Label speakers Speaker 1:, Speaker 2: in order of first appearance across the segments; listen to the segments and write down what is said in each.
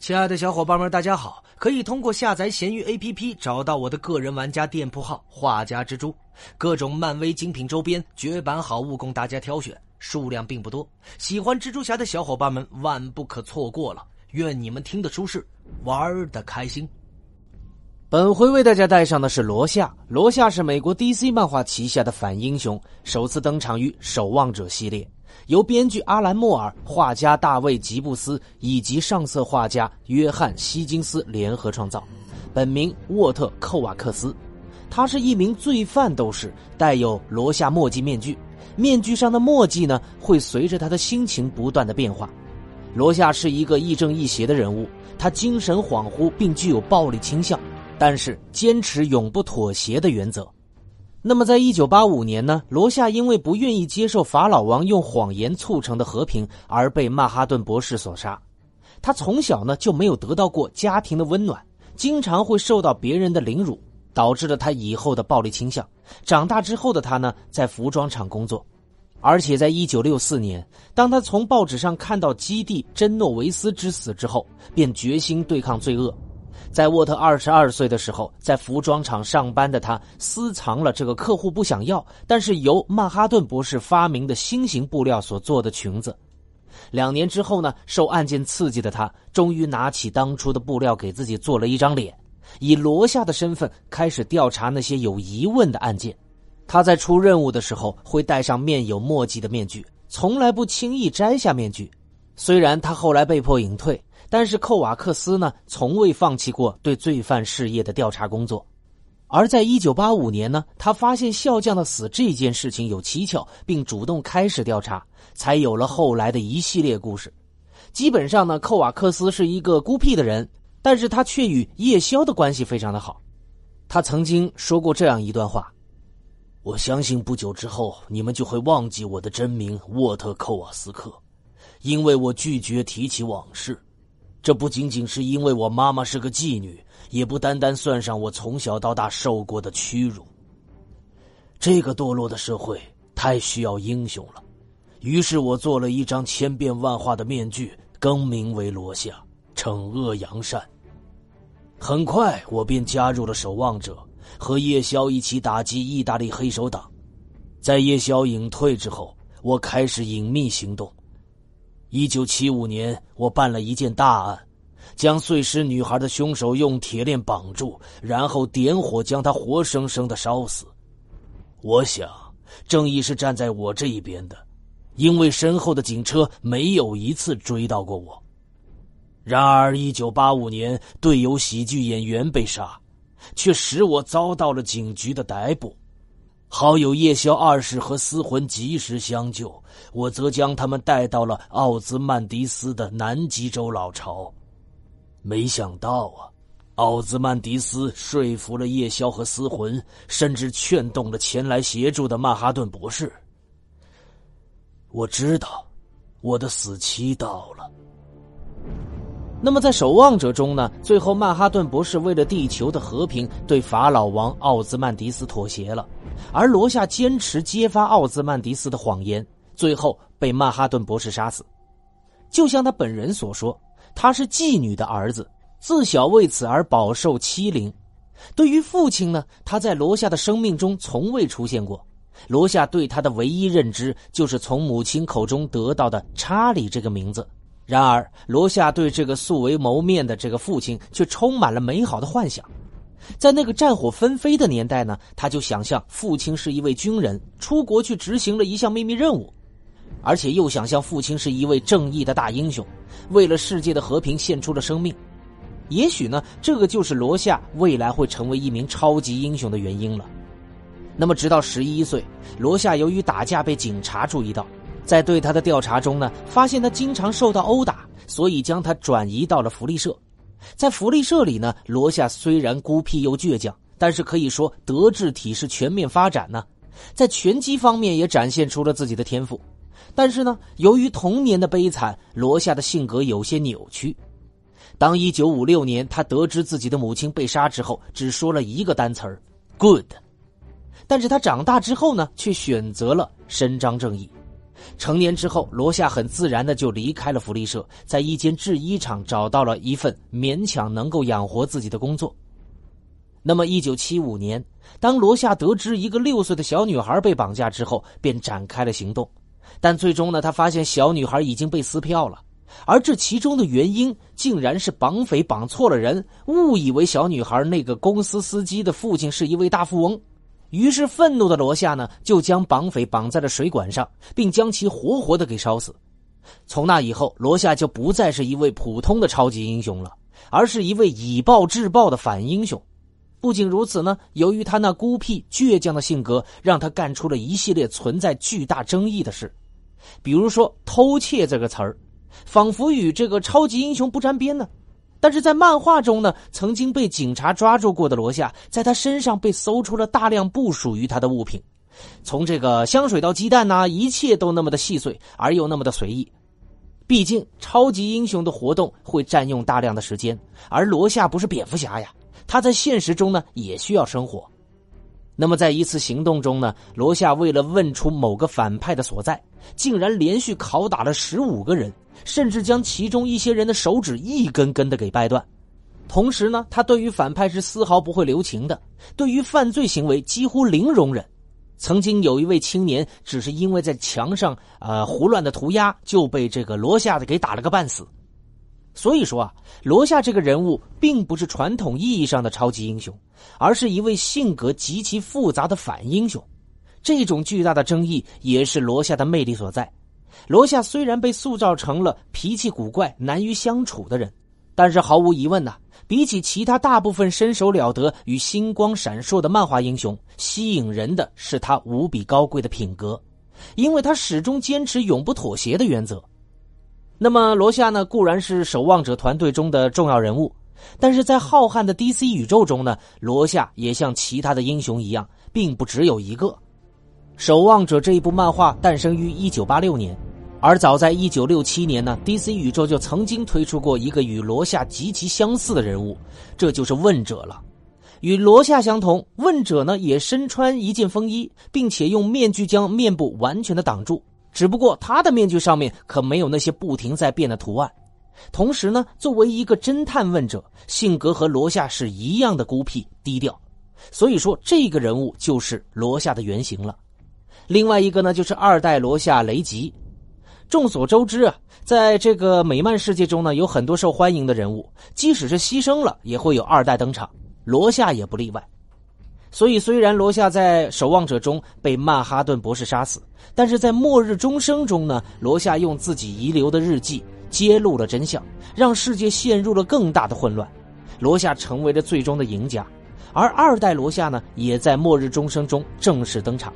Speaker 1: 亲爱的小伙伴们，大家好！可以通过下载闲鱼 APP 找到我的个人玩家店铺号“画家蜘蛛”，各种漫威精品周边、绝版好物供大家挑选，数量并不多。喜欢蜘蛛侠的小伙伴们万不可错过了！愿你们听得舒适，玩的开心。本回为大家带上的是罗夏。罗夏是美国 DC 漫画旗下的反英雄，首次登场于《守望者》系列。由编剧阿兰·莫尔、画家大卫·吉布斯以及上色画家约翰·希金斯联合创造，本名沃特·寇瓦克斯。他是一名罪犯斗士，带有罗夏墨迹面具。面具上的墨迹呢，会随着他的心情不断的变化。罗夏是一个亦正亦邪的人物，他精神恍惚，并具有暴力倾向，但是坚持永不妥协的原则。那么，在一九八五年呢，罗夏因为不愿意接受法老王用谎言促成的和平，而被曼哈顿博士所杀。他从小呢就没有得到过家庭的温暖，经常会受到别人的凌辱，导致了他以后的暴力倾向。长大之后的他呢，在服装厂工作，而且在一九六四年，当他从报纸上看到基地珍诺维斯之死之后，便决心对抗罪恶。在沃特二十二岁的时候，在服装厂上班的他私藏了这个客户不想要，但是由曼哈顿博士发明的新型布料所做的裙子。两年之后呢，受案件刺激的他终于拿起当初的布料给自己做了一张脸，以罗夏的身份开始调查那些有疑问的案件。他在出任务的时候会戴上面有墨迹的面具，从来不轻易摘下面具。虽然他后来被迫隐退。但是寇瓦克斯呢，从未放弃过对罪犯事业的调查工作。而在一九八五年呢，他发现笑匠的死这件事情有蹊跷，并主动开始调查，才有了后来的一系列故事。基本上呢，寇瓦克斯是一个孤僻的人，但是他却与夜宵的关系非常的好。他曾经说过这样一段话：“我相信不久之后，你们就会忘记我的真名沃特·寇瓦斯克，因为我拒绝提起往事。”这不仅仅是因为我妈妈是个妓女，也不单单算上我从小到大受过的屈辱。这个堕落的社会太需要英雄了，于是我做了一张千变万化的面具，更名为罗夏，惩恶扬善。很快，我便加入了守望者，和夜宵一起打击意大利黑手党。在夜宵隐退之后，我开始隐秘行动。一九七五年，我办了一件大案，将碎尸女孩的凶手用铁链绑住，然后点火将她活生生的烧死。我想，正义是站在我这一边的，因为身后的警车没有一次追到过我。然而，一九八五年，队友喜剧演员被杀，却使我遭到了警局的逮捕。好友夜宵二世和司魂及时相救，我则将他们带到了奥兹曼迪斯的南极洲老巢。没想到啊，奥兹曼迪斯说服了夜宵和司魂，甚至劝动了前来协助的曼哈顿博士。我知道，我的死期到了。那么，在守望者中呢？最后，曼哈顿博士为了地球的和平，对法老王奥兹曼迪斯妥协了。而罗夏坚持揭发奥兹曼迪斯的谎言，最后被曼哈顿博士杀死。就像他本人所说，他是妓女的儿子，自小为此而饱受欺凌。对于父亲呢，他在罗夏的生命中从未出现过。罗夏对他的唯一认知就是从母亲口中得到的查理这个名字。然而，罗夏对这个素未谋面的这个父亲却充满了美好的幻想。在那个战火纷飞的年代呢，他就想象父亲是一位军人，出国去执行了一项秘密任务，而且又想象父亲是一位正义的大英雄，为了世界的和平献出了生命。也许呢，这个就是罗夏未来会成为一名超级英雄的原因了。那么，直到十一岁，罗夏由于打架被警察注意到，在对他的调查中呢，发现他经常受到殴打，所以将他转移到了福利社。在福利社里呢，罗夏虽然孤僻又倔强，但是可以说德智体是全面发展呢。在拳击方面也展现出了自己的天赋。但是呢，由于童年的悲惨，罗夏的性格有些扭曲。当1956年他得知自己的母亲被杀之后，只说了一个单词儿 “good”。但是他长大之后呢，却选择了伸张正义。成年之后，罗夏很自然的就离开了福利社，在一间制衣厂找到了一份勉强能够养活自己的工作。那么，一九七五年，当罗夏得知一个六岁的小女孩被绑架之后，便展开了行动。但最终呢，他发现小女孩已经被撕票了，而这其中的原因竟然是绑匪绑错了人，误以为小女孩那个公司司机的父亲是一位大富翁。于是，愤怒的罗夏呢，就将绑匪绑在了水管上，并将其活活的给烧死。从那以后，罗夏就不再是一位普通的超级英雄了，而是一位以暴制暴的反英雄。不仅如此呢，由于他那孤僻倔强的性格，让他干出了一系列存在巨大争议的事，比如说“偷窃”这个词儿，仿佛与这个超级英雄不沾边呢。但是在漫画中呢，曾经被警察抓住过的罗夏，在他身上被搜出了大量不属于他的物品，从这个香水到鸡蛋呐，一切都那么的细碎而又那么的随意。毕竟超级英雄的活动会占用大量的时间，而罗夏不是蝙蝠侠呀。他在现实中呢也需要生活，那么在一次行动中呢，罗夏为了问出某个反派的所在，竟然连续拷打了十五个人，甚至将其中一些人的手指一根根的给掰断。同时呢，他对于反派是丝毫不会留情的，对于犯罪行为几乎零容忍。曾经有一位青年，只是因为在墙上呃胡乱的涂鸦，就被这个罗夏的给打了个半死。所以说啊，罗夏这个人物并不是传统意义上的超级英雄，而是一位性格极其复杂的反英雄。这种巨大的争议也是罗夏的魅力所在。罗夏虽然被塑造成了脾气古怪、难于相处的人，但是毫无疑问呐，比起其他大部分身手了得与星光闪烁的漫画英雄，吸引人的是他无比高贵的品格，因为他始终坚持永不妥协的原则。那么罗夏呢，固然是守望者团队中的重要人物，但是在浩瀚的 DC 宇宙中呢，罗夏也像其他的英雄一样，并不只有一个。守望者这一部漫画诞生于1986年，而早在1967年呢，DC 宇宙就曾经推出过一个与罗夏极其相似的人物，这就是问者了。与罗夏相同，问者呢也身穿一件风衣，并且用面具将面部完全的挡住。只不过他的面具上面可没有那些不停在变的图案，同时呢，作为一个侦探问者，性格和罗夏是一样的孤僻低调，所以说这个人物就是罗夏的原型了。另外一个呢，就是二代罗夏雷吉。众所周知啊，在这个美漫世界中呢，有很多受欢迎的人物，即使是牺牲了，也会有二代登场，罗夏也不例外。所以，虽然罗夏在守望者中被曼哈顿博士杀死，但是在末日钟声中呢，罗夏用自己遗留的日记揭露了真相，让世界陷入了更大的混乱。罗夏成为了最终的赢家，而二代罗夏呢，也在末日钟声中正式登场。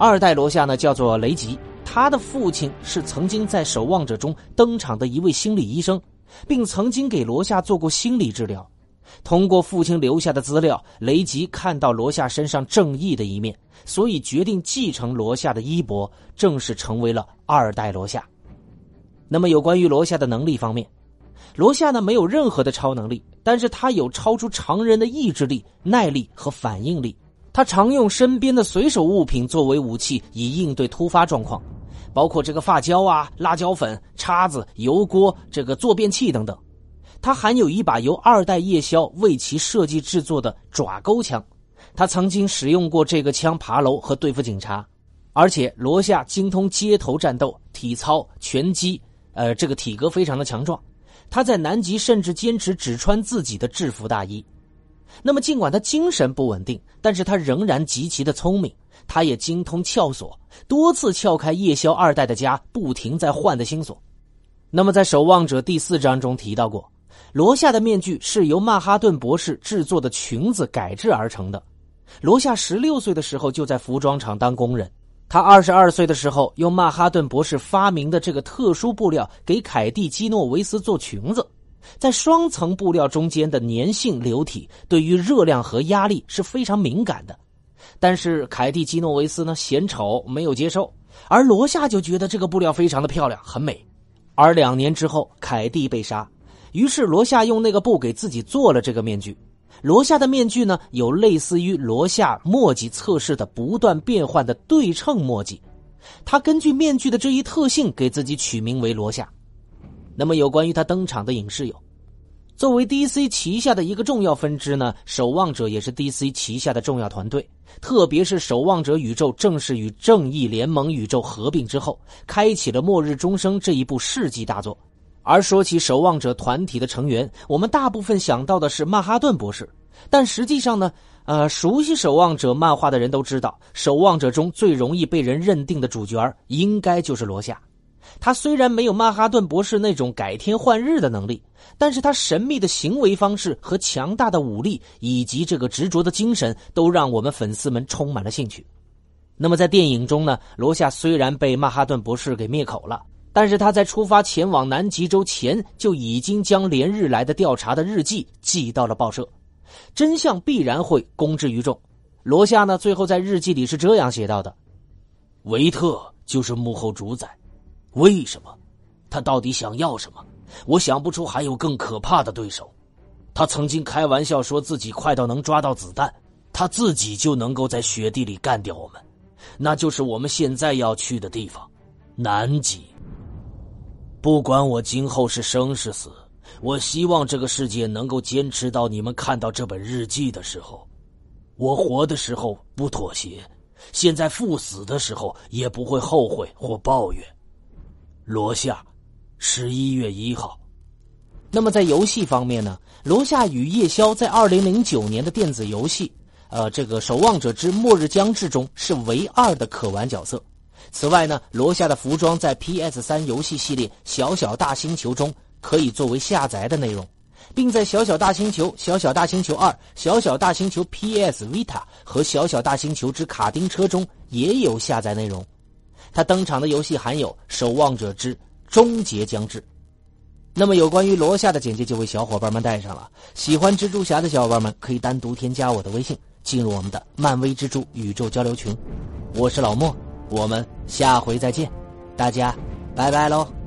Speaker 1: 二代罗夏呢，叫做雷吉，他的父亲是曾经在守望者中登场的一位心理医生，并曾经给罗夏做过心理治疗。通过父亲留下的资料，雷吉看到罗夏身上正义的一面，所以决定继承罗夏的衣钵，正式成为了二代罗夏。那么，有关于罗夏的能力方面，罗夏呢没有任何的超能力，但是他有超出常人的意志力、耐力和反应力。他常用身边的随手物品作为武器，以应对突发状况，包括这个发胶啊、辣椒粉、叉子、油锅、这个坐便器等等。他还有一把由二代夜宵为其设计制作的爪钩枪，他曾经使用过这个枪爬楼和对付警察，而且罗夏精通街头战斗、体操、拳击，呃，这个体格非常的强壮。他在南极甚至坚持只穿自己的制服大衣。那么，尽管他精神不稳定，但是他仍然极其的聪明。他也精通撬锁，多次撬开夜宵二代的家，不停在换的新锁。那么，在守望者第四章中提到过。罗夏的面具是由曼哈顿博士制作的裙子改制而成的。罗夏十六岁的时候就在服装厂当工人。他二十二岁的时候用曼哈顿博士发明的这个特殊布料给凯蒂基诺维斯做裙子。在双层布料中间的粘性流体对于热量和压力是非常敏感的。但是凯蒂基诺维斯呢嫌丑没有接受，而罗夏就觉得这个布料非常的漂亮很美。而两年之后，凯蒂被杀。于是罗夏用那个布给自己做了这个面具。罗夏的面具呢，有类似于罗夏墨迹测试的不断变换的对称墨迹。他根据面具的这一特性给自己取名为罗夏。那么，有关于他登场的影视有。作为 DC 旗下的一个重要分支呢，守望者也是 DC 旗下的重要团队。特别是守望者宇宙正式与正义联盟宇宙合并之后，开启了末日钟声这一部世纪大作。而说起守望者团体的成员，我们大部分想到的是曼哈顿博士，但实际上呢，呃，熟悉守望者漫画的人都知道，守望者中最容易被人认定的主角应该就是罗夏。他虽然没有曼哈顿博士那种改天换日的能力，但是他神秘的行为方式和强大的武力，以及这个执着的精神，都让我们粉丝们充满了兴趣。那么在电影中呢，罗夏虽然被曼哈顿博士给灭口了，但是他在出发前往南极洲前，就已经将连日来的调查的日记寄到了报社，真相必然会公之于众。罗夏呢，最后在日记里是这样写到的：“维特就是幕后主宰。”为什么？他到底想要什么？我想不出还有更可怕的对手。他曾经开玩笑说自己快到能抓到子弹，他自己就能够在雪地里干掉我们。那就是我们现在要去的地方——南极。不管我今后是生是死，我希望这个世界能够坚持到你们看到这本日记的时候。我活的时候不妥协，现在赴死的时候也不会后悔或抱怨。罗夏，十一月一号。那么在游戏方面呢？罗夏与夜宵在二零零九年的电子游戏，呃，这个《守望者之末日将至》中是唯二的可玩角色。此外呢，罗夏的服装在 PS 三游戏系列《小小大星球》中可以作为下载的内容，并在《小小大星球》《小小大星球二》《小小大星球 PS Vita》和《小小大星球之卡丁车》中也有下载内容。他登场的游戏含有《守望者之终结将至》，那么有关于罗夏的简介就为小伙伴们带上了。喜欢蜘蛛侠的小伙伴们可以单独添加我的微信，进入我们的漫威蜘蛛宇宙交流群。我是老莫，我们下回再见，大家拜拜喽。